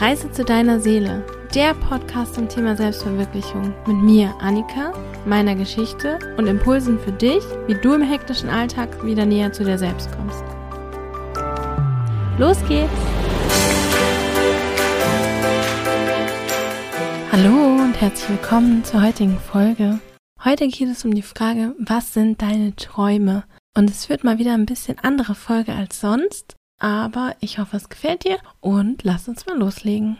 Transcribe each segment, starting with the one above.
Reise zu deiner Seele, der Podcast zum Thema Selbstverwirklichung mit mir, Annika, meiner Geschichte und Impulsen für dich, wie du im hektischen Alltag wieder näher zu dir selbst kommst. Los geht's! Hallo und herzlich willkommen zur heutigen Folge. Heute geht es um die Frage, was sind deine Träume? Und es wird mal wieder ein bisschen andere Folge als sonst, aber ich hoffe, es gefällt dir und lass uns mal loslegen.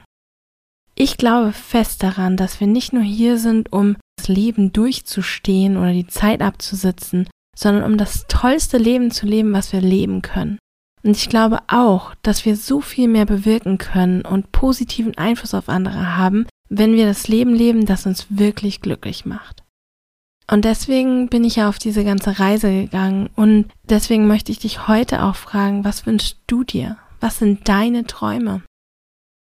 Ich glaube fest daran, dass wir nicht nur hier sind, um das Leben durchzustehen oder die Zeit abzusitzen, sondern um das tollste Leben zu leben, was wir leben können. Und ich glaube auch, dass wir so viel mehr bewirken können und positiven Einfluss auf andere haben, wenn wir das Leben leben, das uns wirklich glücklich macht. Und deswegen bin ich ja auf diese ganze Reise gegangen und deswegen möchte ich dich heute auch fragen, was wünschst du dir? Was sind deine Träume?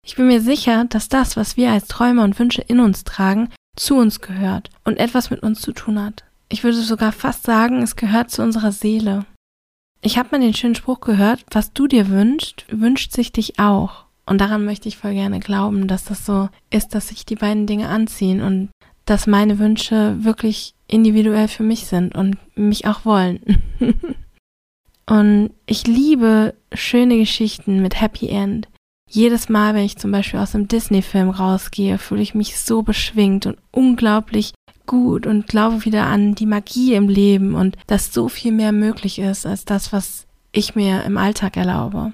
Ich bin mir sicher, dass das, was wir als Träume und Wünsche in uns tragen, zu uns gehört und etwas mit uns zu tun hat. Ich würde sogar fast sagen, es gehört zu unserer Seele. Ich habe mal den schönen Spruch gehört, was du dir wünschst, wünscht sich dich auch. Und daran möchte ich voll gerne glauben, dass das so ist, dass sich die beiden Dinge anziehen und dass meine Wünsche wirklich individuell für mich sind und mich auch wollen. und ich liebe schöne Geschichten mit Happy End. Jedes Mal, wenn ich zum Beispiel aus einem Disney-Film rausgehe, fühle ich mich so beschwingt und unglaublich gut und glaube wieder an die Magie im Leben und dass so viel mehr möglich ist als das, was ich mir im Alltag erlaube.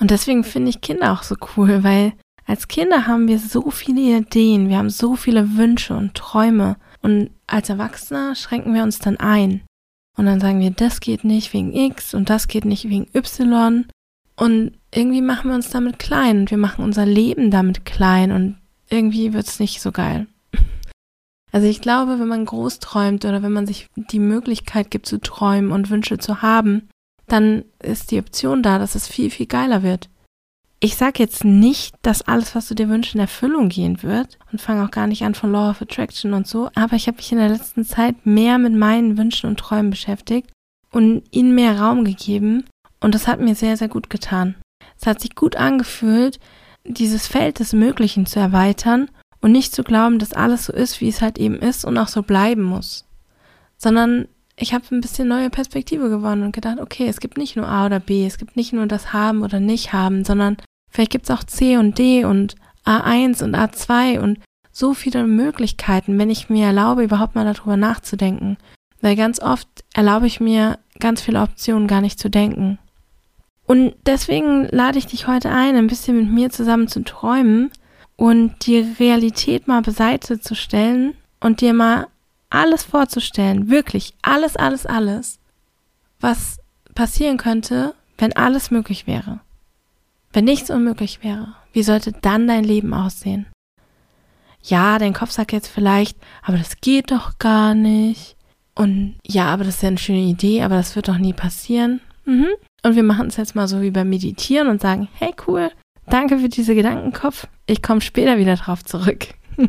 Und deswegen finde ich Kinder auch so cool, weil als Kinder haben wir so viele Ideen, wir haben so viele Wünsche und Träume und als Erwachsener schränken wir uns dann ein. Und dann sagen wir, das geht nicht wegen X und das geht nicht wegen Y. Und irgendwie machen wir uns damit klein und wir machen unser Leben damit klein und irgendwie wird es nicht so geil. Also ich glaube, wenn man groß träumt oder wenn man sich die Möglichkeit gibt zu träumen und Wünsche zu haben, dann ist die Option da, dass es viel, viel geiler wird. Ich sag jetzt nicht, dass alles, was du dir wünschst, in Erfüllung gehen wird und fange auch gar nicht an von Law of Attraction und so, aber ich habe mich in der letzten Zeit mehr mit meinen Wünschen und Träumen beschäftigt und ihnen mehr Raum gegeben und das hat mir sehr, sehr gut getan. Es hat sich gut angefühlt, dieses Feld des Möglichen zu erweitern und nicht zu glauben, dass alles so ist, wie es halt eben ist und auch so bleiben muss, sondern ich habe ein bisschen neue Perspektive gewonnen und gedacht, okay, es gibt nicht nur A oder B, es gibt nicht nur das Haben oder Nicht-Haben, sondern Vielleicht gibt es auch C und D und A1 und A2 und so viele Möglichkeiten, wenn ich mir erlaube, überhaupt mal darüber nachzudenken. Weil ganz oft erlaube ich mir, ganz viele Optionen gar nicht zu denken. Und deswegen lade ich dich heute ein, ein bisschen mit mir zusammen zu träumen und die Realität mal beiseite zu stellen und dir mal alles vorzustellen, wirklich alles, alles, alles, was passieren könnte, wenn alles möglich wäre. Wenn nichts unmöglich wäre, wie sollte dann dein Leben aussehen? Ja, dein Kopf sagt jetzt vielleicht, aber das geht doch gar nicht. Und ja, aber das ist ja eine schöne Idee, aber das wird doch nie passieren. Mhm. Und wir machen es jetzt mal so wie beim Meditieren und sagen, hey cool, danke für diese Gedankenkopf. Ich komme später wieder drauf zurück.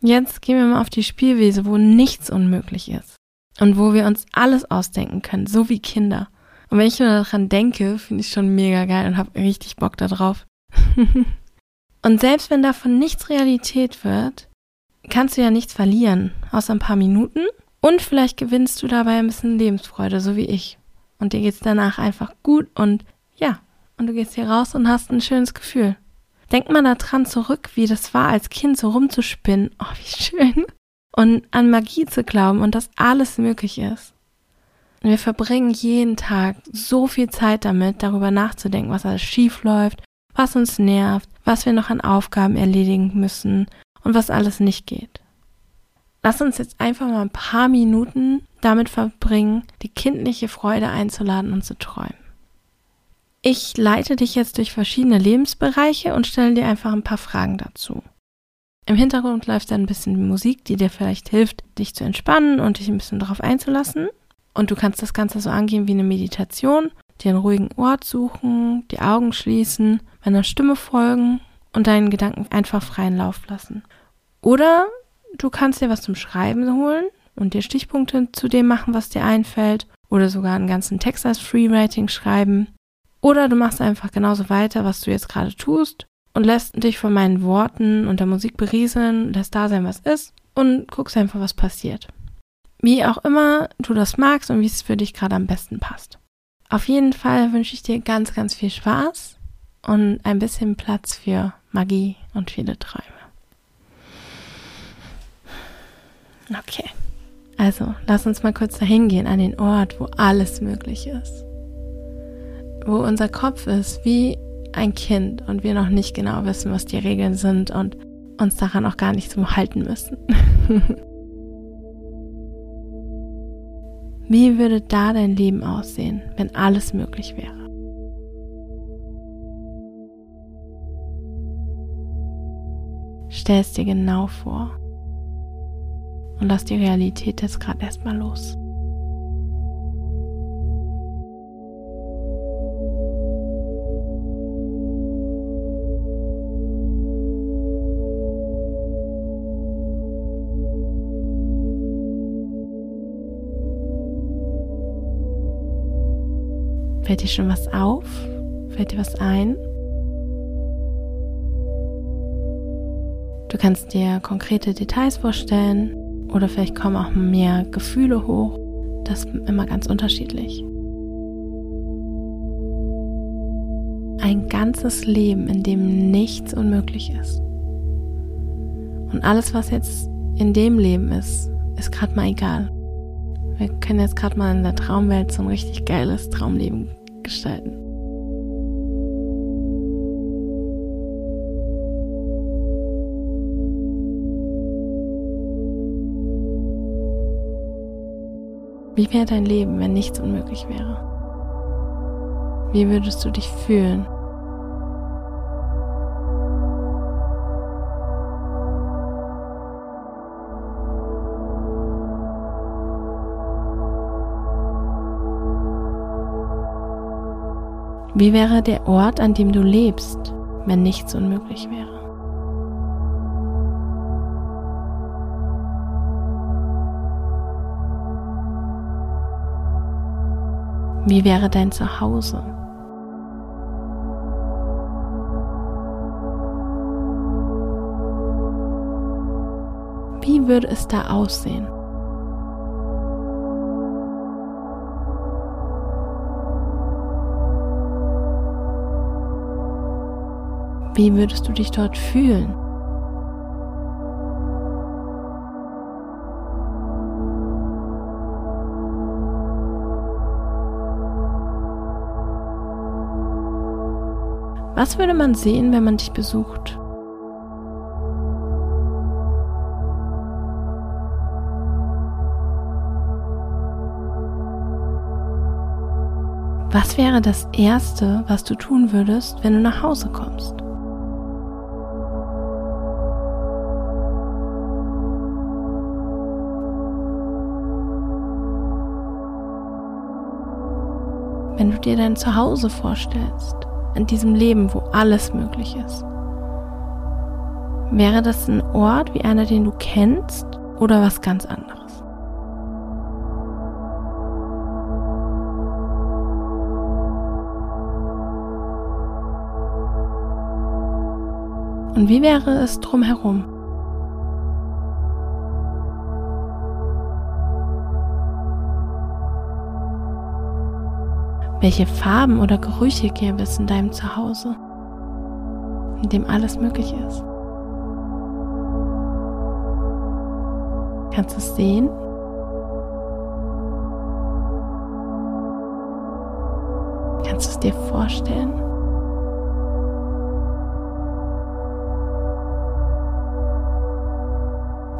jetzt gehen wir mal auf die Spielwiese, wo nichts unmöglich ist. Und wo wir uns alles ausdenken können, so wie Kinder. Und wenn ich nur daran denke, finde ich schon mega geil und habe richtig Bock darauf. und selbst wenn davon nichts Realität wird, kannst du ja nichts verlieren, außer ein paar Minuten. Und vielleicht gewinnst du dabei ein bisschen Lebensfreude, so wie ich. Und dir geht's danach einfach gut und ja, und du gehst hier raus und hast ein schönes Gefühl. Denk mal daran zurück, wie das war, als Kind so rumzuspinnen. Oh, wie schön. Und an Magie zu glauben und dass alles möglich ist. Wir verbringen jeden Tag so viel Zeit damit, darüber nachzudenken, was alles schief läuft, was uns nervt, was wir noch an Aufgaben erledigen müssen und was alles nicht geht. Lass uns jetzt einfach mal ein paar Minuten damit verbringen, die kindliche Freude einzuladen und zu träumen. Ich leite dich jetzt durch verschiedene Lebensbereiche und stelle dir einfach ein paar Fragen dazu. Im Hintergrund läuft dann ein bisschen Musik, die dir vielleicht hilft, dich zu entspannen und dich ein bisschen darauf einzulassen. Und du kannst das Ganze so angehen wie eine Meditation, dir einen ruhigen Ort suchen, die Augen schließen, meiner Stimme folgen und deinen Gedanken einfach freien Lauf lassen. Oder du kannst dir was zum Schreiben holen und dir Stichpunkte zu dem machen, was dir einfällt. Oder sogar einen ganzen Text als Freewriting schreiben. Oder du machst einfach genauso weiter, was du jetzt gerade tust und lässt dich von meinen Worten und der Musik berieseln, lässt da sein, was ist und guckst einfach, was passiert. Wie auch immer du das magst und wie es für dich gerade am besten passt. Auf jeden Fall wünsche ich dir ganz, ganz viel Spaß und ein bisschen Platz für Magie und viele Träume. Okay, also lass uns mal kurz dahin gehen an den Ort, wo alles möglich ist. Wo unser Kopf ist wie ein Kind und wir noch nicht genau wissen, was die Regeln sind und uns daran auch gar nicht so halten müssen. Wie würde da dein Leben aussehen, wenn alles möglich wäre? Stell es dir genau vor und lass die Realität jetzt gerade erstmal los. Fällt dir schon was auf? Fällt dir was ein? Du kannst dir konkrete Details vorstellen oder vielleicht kommen auch mehr Gefühle hoch. Das ist immer ganz unterschiedlich. Ein ganzes Leben, in dem nichts unmöglich ist. Und alles, was jetzt in dem Leben ist, ist gerade mal egal. Wir können jetzt gerade mal in der Traumwelt so ein richtig geiles Traumleben gestalten. Wie wäre dein Leben, wenn nichts unmöglich wäre? Wie würdest du dich fühlen? Wie wäre der Ort, an dem du lebst, wenn nichts unmöglich wäre? Wie wäre dein Zuhause? Wie würde es da aussehen? Wie würdest du dich dort fühlen? Was würde man sehen, wenn man dich besucht? Was wäre das Erste, was du tun würdest, wenn du nach Hause kommst? Du dir dein Zuhause vorstellst, in diesem Leben, wo alles möglich ist. Wäre das ein Ort wie einer, den du kennst oder was ganz anderes? Und wie wäre es drumherum? Welche Farben oder Gerüche gäbe es in deinem Zuhause, in dem alles möglich ist? Kannst du es sehen? Kannst du es dir vorstellen?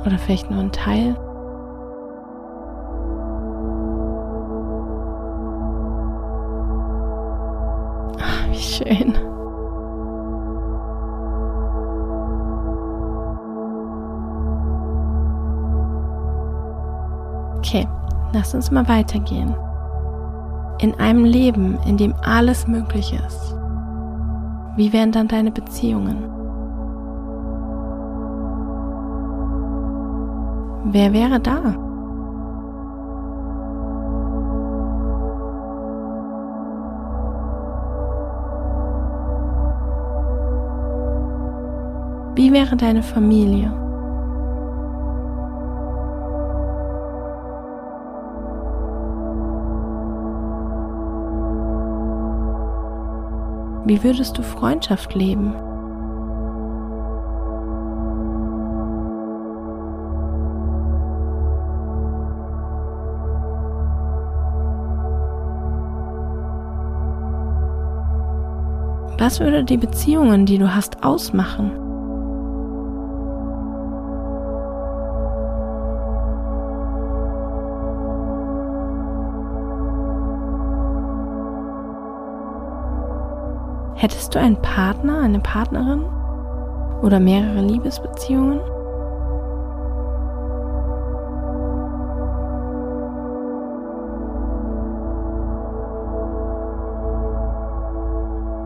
Oder vielleicht nur ein Teil? Schön. Okay, lass uns mal weitergehen. In einem Leben, in dem alles möglich ist, wie wären dann deine Beziehungen? Wer wäre da? Wie wäre deine Familie? Wie würdest du Freundschaft leben? Was würde die Beziehungen, die du hast, ausmachen? Du einen Partner, eine Partnerin oder mehrere Liebesbeziehungen?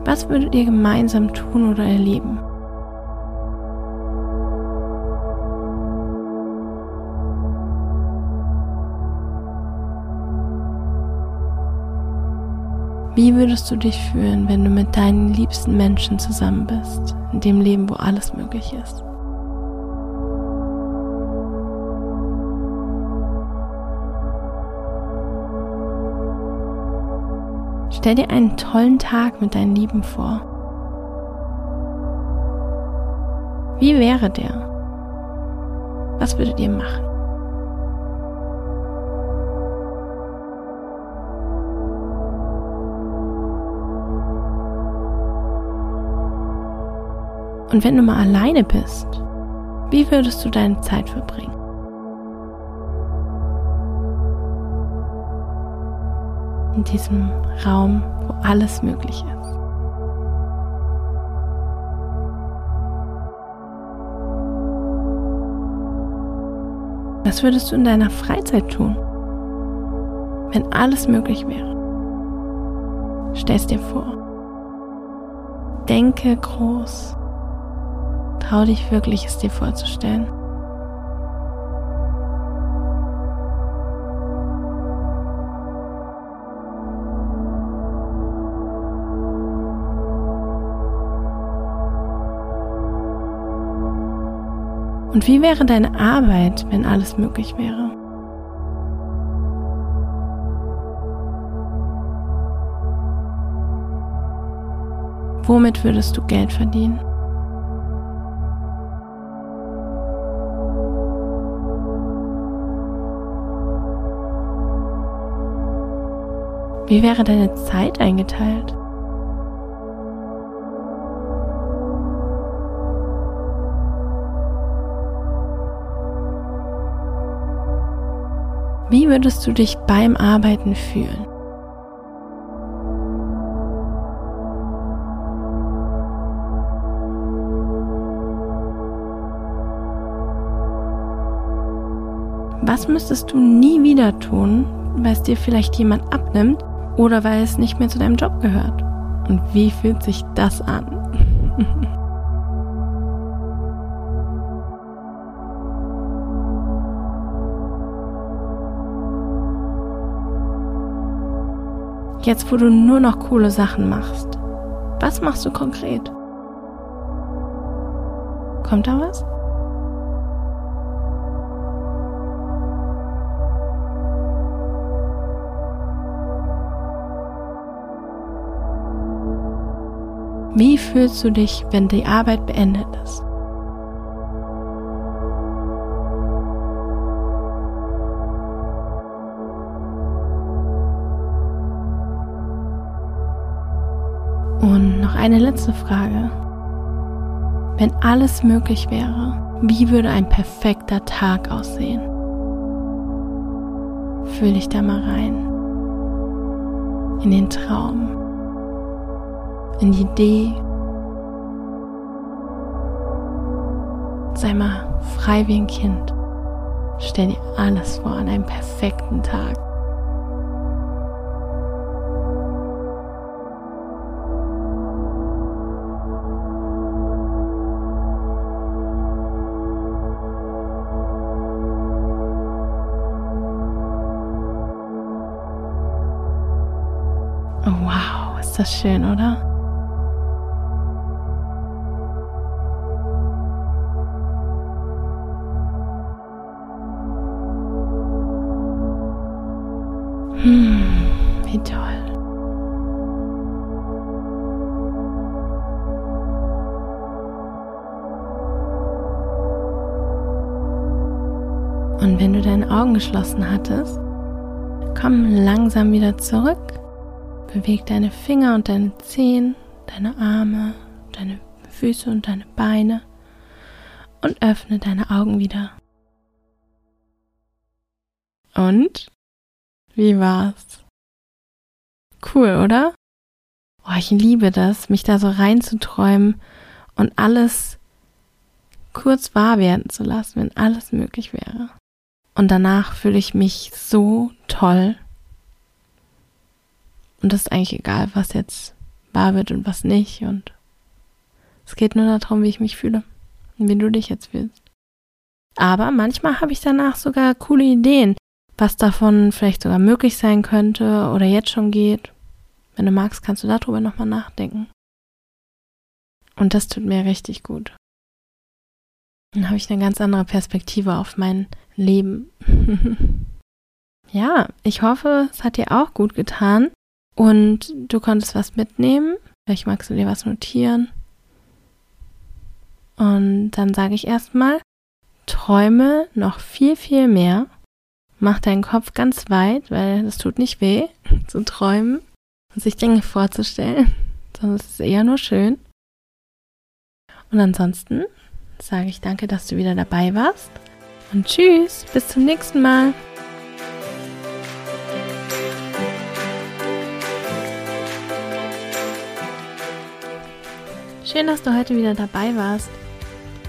Was würdet ihr gemeinsam tun oder erleben? Wie würdest du dich fühlen, wenn du mit deinen liebsten Menschen zusammen bist, in dem Leben, wo alles möglich ist? Stell dir einen tollen Tag mit deinen Lieben vor. Wie wäre der? Was würdet ihr machen? Und wenn du mal alleine bist, wie würdest du deine Zeit verbringen? In diesem Raum, wo alles möglich ist. Was würdest du in deiner Freizeit tun, wenn alles möglich wäre? Stell es dir vor. Denke groß. Trau dich wirklich, es dir vorzustellen. Und wie wäre deine Arbeit, wenn alles möglich wäre? Womit würdest du Geld verdienen? Wie wäre deine Zeit eingeteilt? Wie würdest du dich beim Arbeiten fühlen? Was müsstest du nie wieder tun, weil es dir vielleicht jemand abnimmt oder weil es nicht mehr zu deinem Job gehört. Und wie fühlt sich das an? Jetzt, wo du nur noch coole Sachen machst, was machst du konkret? Kommt da was? Wie fühlst du dich, wenn die Arbeit beendet ist? Und noch eine letzte Frage. Wenn alles möglich wäre, wie würde ein perfekter Tag aussehen? Fühl dich da mal rein. In den Traum in die Idee. Sei mal frei wie ein Kind. Stell dir alles vor an einem perfekten Tag. Wow, ist das schön, oder? Hm, wie toll. Und wenn du deine Augen geschlossen hattest, komm langsam wieder zurück. Beweg deine Finger und deine Zehen, deine Arme, deine Füße und deine Beine und öffne deine Augen wieder. Und? Wie war's? Cool, oder? Oh, ich liebe das, mich da so reinzuträumen und alles kurz wahr werden zu lassen, wenn alles möglich wäre. Und danach fühle ich mich so toll. Und das ist eigentlich egal, was jetzt wahr wird und was nicht. Und es geht nur darum, wie ich mich fühle und wie du dich jetzt fühlst. Aber manchmal habe ich danach sogar coole Ideen, was davon vielleicht sogar möglich sein könnte oder jetzt schon geht. Wenn du magst, kannst du darüber nochmal nachdenken. Und das tut mir richtig gut. Dann habe ich eine ganz andere Perspektive auf mein Leben. ja, ich hoffe, es hat dir auch gut getan und du konntest was mitnehmen. Vielleicht magst du dir was notieren. Und dann sage ich erstmal, träume noch viel, viel mehr. Mach deinen Kopf ganz weit, weil es tut nicht weh zu träumen und sich Dinge vorzustellen, sondern es ist eher nur schön. Und ansonsten sage ich danke, dass du wieder dabei warst. Und tschüss, bis zum nächsten Mal. Schön, dass du heute wieder dabei warst.